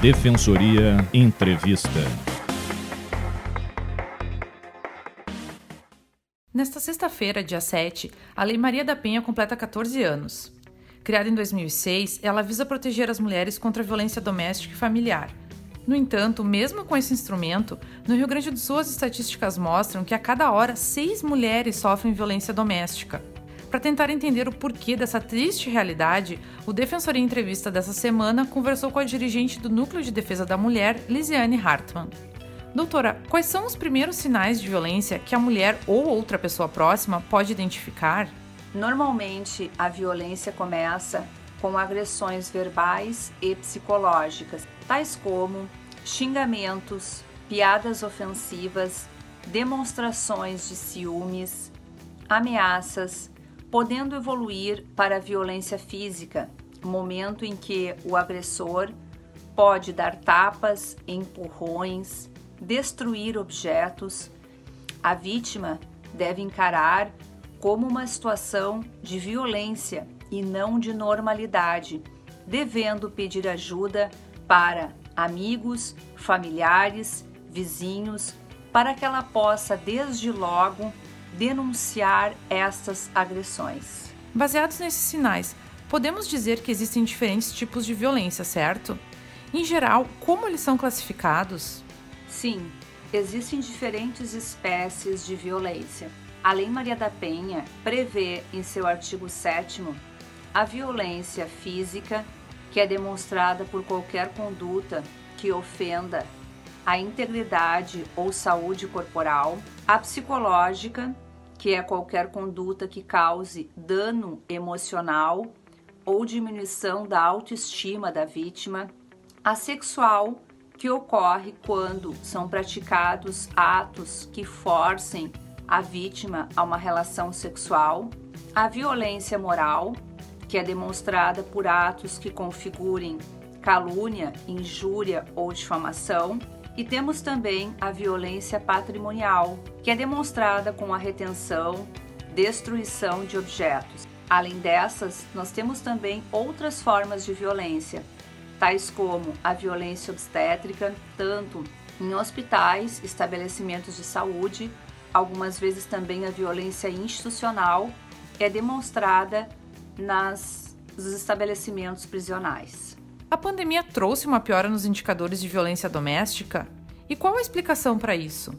Defensoria Entrevista. Nesta sexta-feira, dia 7, a Lei Maria da Penha completa 14 anos. Criada em 2006, ela visa proteger as mulheres contra a violência doméstica e familiar. No entanto, mesmo com esse instrumento, no Rio Grande do Sul as estatísticas mostram que a cada hora seis mulheres sofrem violência doméstica. Para tentar entender o porquê dessa triste realidade, o Defensoria Entrevista dessa semana conversou com a dirigente do Núcleo de Defesa da Mulher, Lisiane Hartmann. Doutora, quais são os primeiros sinais de violência que a mulher ou outra pessoa próxima pode identificar? Normalmente, a violência começa com agressões verbais e psicológicas, tais como xingamentos, piadas ofensivas, demonstrações de ciúmes, ameaças, podendo evoluir para a violência física, momento em que o agressor pode dar tapas, empurrões, destruir objetos. A vítima deve encarar como uma situação de violência e não de normalidade, devendo pedir ajuda para amigos, familiares, vizinhos, para que ela possa desde logo denunciar estas agressões. Baseados nesses sinais, podemos dizer que existem diferentes tipos de violência, certo? Em geral, como eles são classificados? Sim, existem diferentes espécies de violência. A Lei Maria da Penha prevê em seu artigo 7 a violência física, que é demonstrada por qualquer conduta que ofenda a integridade ou saúde corporal, a psicológica, que é qualquer conduta que cause dano emocional ou diminuição da autoestima da vítima, a sexual, que ocorre quando são praticados atos que forcem a vítima a uma relação sexual, a violência moral, que é demonstrada por atos que configurem calúnia, injúria ou difamação, e temos também a violência patrimonial, que é demonstrada com a retenção, destruição de objetos. Além dessas, nós temos também outras formas de violência, tais como a violência obstétrica, tanto em hospitais, estabelecimentos de saúde, algumas vezes também a violência institucional é demonstrada nas, nos estabelecimentos prisionais. A pandemia trouxe uma piora nos indicadores de violência doméstica? E qual a explicação para isso?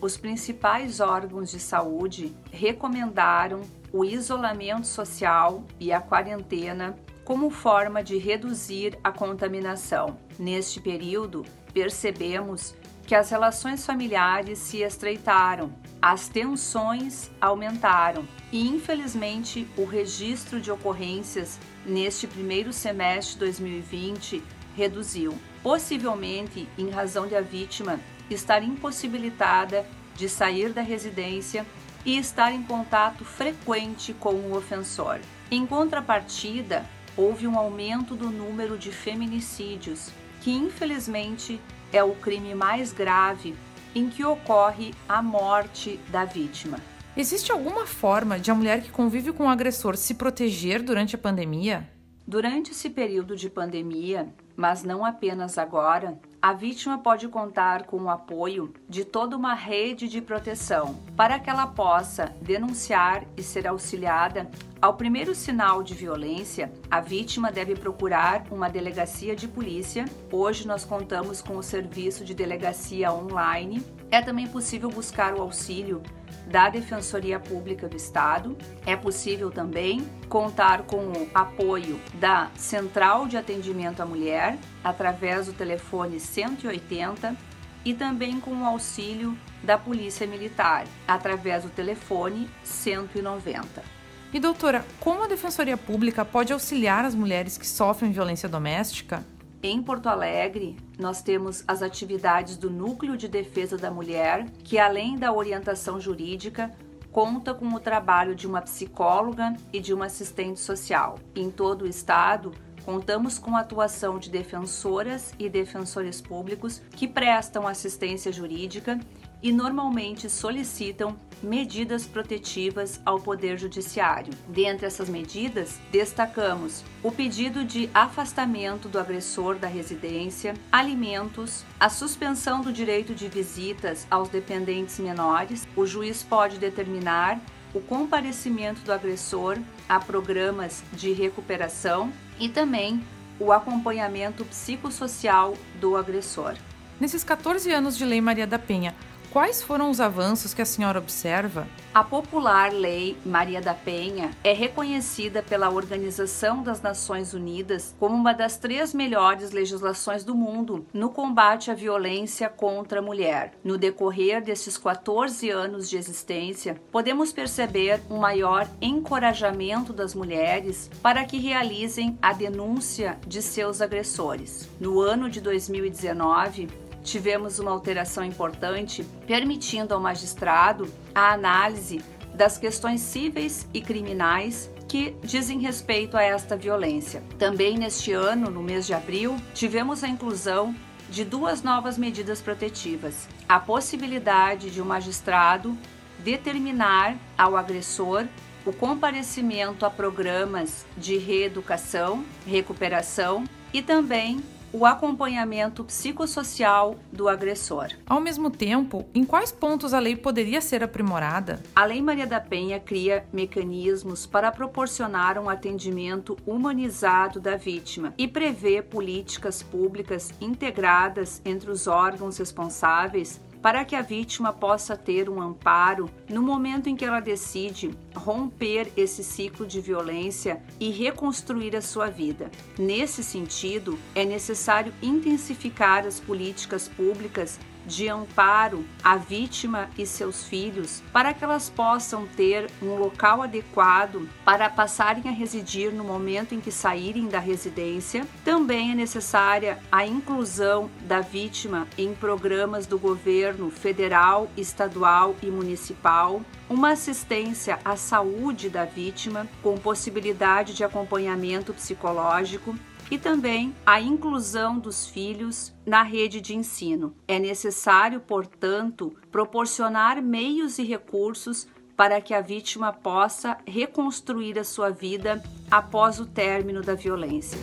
Os principais órgãos de saúde recomendaram o isolamento social e a quarentena como forma de reduzir a contaminação. Neste período, percebemos que as relações familiares se estreitaram, as tensões aumentaram e, infelizmente, o registro de ocorrências neste primeiro semestre de 2020 reduziu, possivelmente em razão de a vítima estar impossibilitada de sair da residência e estar em contato frequente com o ofensor. Em contrapartida, houve um aumento do número de feminicídios, que infelizmente é o crime mais grave em que ocorre a morte da vítima. Existe alguma forma de a mulher que convive com o agressor se proteger durante a pandemia? Durante esse período de pandemia, mas não apenas agora, a vítima pode contar com o apoio de toda uma rede de proteção para que ela possa denunciar e ser auxiliada. Ao primeiro sinal de violência, a vítima deve procurar uma delegacia de polícia. Hoje nós contamos com o serviço de delegacia online. É também possível buscar o auxílio da Defensoria Pública do Estado. É possível também contar com o apoio da Central de Atendimento à Mulher, através do telefone 180, e também com o auxílio da Polícia Militar, através do telefone 190. E doutora, como a Defensoria Pública pode auxiliar as mulheres que sofrem violência doméstica? Em Porto Alegre, nós temos as atividades do Núcleo de Defesa da Mulher, que além da orientação jurídica, conta com o trabalho de uma psicóloga e de uma assistente social. Em todo o estado, contamos com a atuação de defensoras e defensores públicos que prestam assistência jurídica e normalmente solicitam medidas protetivas ao Poder Judiciário. Dentre essas medidas, destacamos o pedido de afastamento do agressor da residência, alimentos, a suspensão do direito de visitas aos dependentes menores. O juiz pode determinar o comparecimento do agressor a programas de recuperação e também o acompanhamento psicossocial do agressor. Nesses 14 anos de Lei Maria da Penha, Quais foram os avanços que a senhora observa? A popular Lei Maria da Penha é reconhecida pela Organização das Nações Unidas como uma das três melhores legislações do mundo no combate à violência contra a mulher. No decorrer desses 14 anos de existência, podemos perceber um maior encorajamento das mulheres para que realizem a denúncia de seus agressores. No ano de 2019, tivemos uma alteração importante permitindo ao magistrado a análise das questões cíveis e criminais que dizem respeito a esta violência. Também neste ano, no mês de abril, tivemos a inclusão de duas novas medidas protetivas: a possibilidade de o um magistrado determinar ao agressor o comparecimento a programas de reeducação, recuperação e também o acompanhamento psicossocial do agressor. Ao mesmo tempo, em quais pontos a lei poderia ser aprimorada? A Lei Maria da Penha cria mecanismos para proporcionar um atendimento humanizado da vítima e prevê políticas públicas integradas entre os órgãos responsáveis para que a vítima possa ter um amparo no momento em que ela decide romper esse ciclo de violência e reconstruir a sua vida. Nesse sentido, é necessário intensificar as políticas públicas de amparo à vítima e seus filhos para que elas possam ter um local adequado para passarem a residir no momento em que saírem da residência. Também é necessária a inclusão da vítima em programas do governo federal, estadual e municipal, uma assistência à saúde da vítima com possibilidade de acompanhamento psicológico e também a inclusão dos filhos na rede de ensino. É necessário, portanto, proporcionar meios e recursos para que a vítima possa reconstruir a sua vida após o término da violência.